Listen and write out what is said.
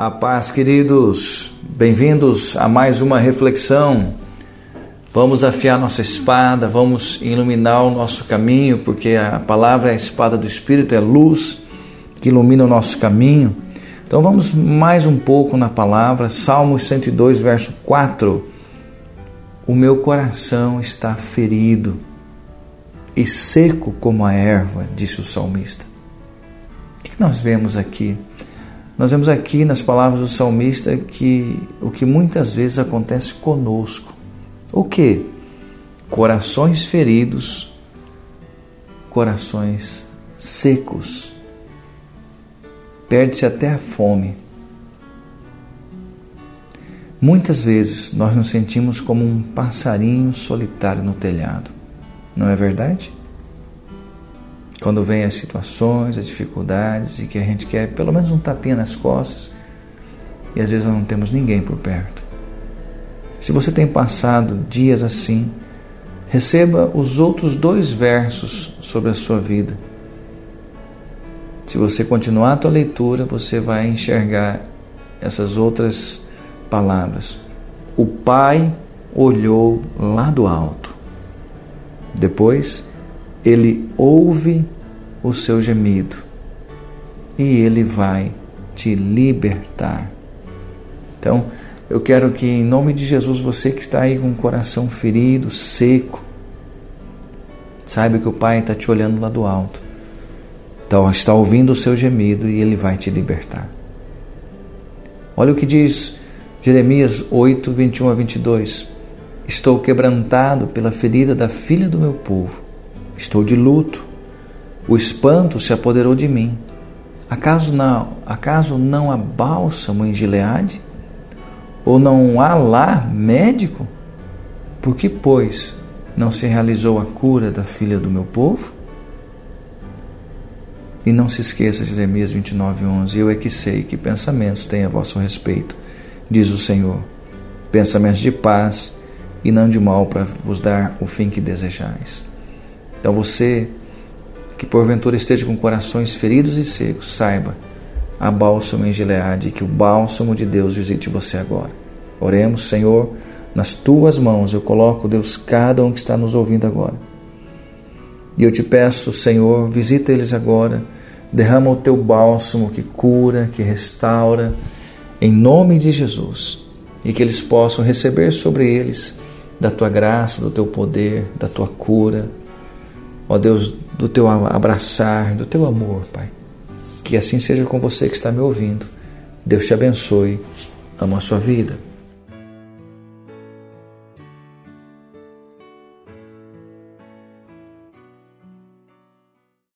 A paz, queridos, bem-vindos a mais uma reflexão. Vamos afiar nossa espada, vamos iluminar o nosso caminho, porque a palavra é a espada do Espírito, é luz que ilumina o nosso caminho. Então vamos mais um pouco na palavra, Salmos 102, verso 4. O meu coração está ferido e seco como a erva, disse o salmista. O que nós vemos aqui? Nós vemos aqui nas palavras do salmista que o que muitas vezes acontece conosco. O que? Corações feridos, corações secos. Perde-se até a fome. Muitas vezes nós nos sentimos como um passarinho solitário no telhado. Não é verdade? Quando vem as situações, as dificuldades e que a gente quer pelo menos um tapinha nas costas e às vezes não temos ninguém por perto. Se você tem passado dias assim, receba os outros dois versos sobre a sua vida. Se você continuar a tua leitura, você vai enxergar essas outras palavras. O Pai olhou lá do alto. Depois, ele ouve o seu gemido e ele vai te libertar. Então, eu quero que, em nome de Jesus, você que está aí com o coração ferido, seco, saiba que o Pai está te olhando lá do alto. Então, está ouvindo o seu gemido e ele vai te libertar. Olha o que diz Jeremias 8, 21 a 22. Estou quebrantado pela ferida da filha do meu povo Estou de luto. O espanto se apoderou de mim. Acaso não, acaso não há bálsamo em Gileade? Ou não há lá médico? Por que, pois, não se realizou a cura da filha do meu povo? E não se esqueça de Jeremias 29, 11. Eu é que sei que pensamentos têm a vosso respeito, diz o Senhor. Pensamentos de paz e não de mal para vos dar o fim que desejais. Então você que porventura esteja com corações feridos e secos, saiba, há bálsamo em Gileade, que o bálsamo de Deus visite você agora. Oremos, Senhor, nas tuas mãos eu coloco, Deus, cada um que está nos ouvindo agora. E eu te peço, Senhor, visita eles agora, derrama o teu bálsamo que cura, que restaura, em nome de Jesus, e que eles possam receber sobre eles da tua graça, do teu poder, da tua cura, ó Deus, do teu abraçar, do teu amor, Pai. Que assim seja com você que está me ouvindo. Deus te abençoe. Amo a sua vida.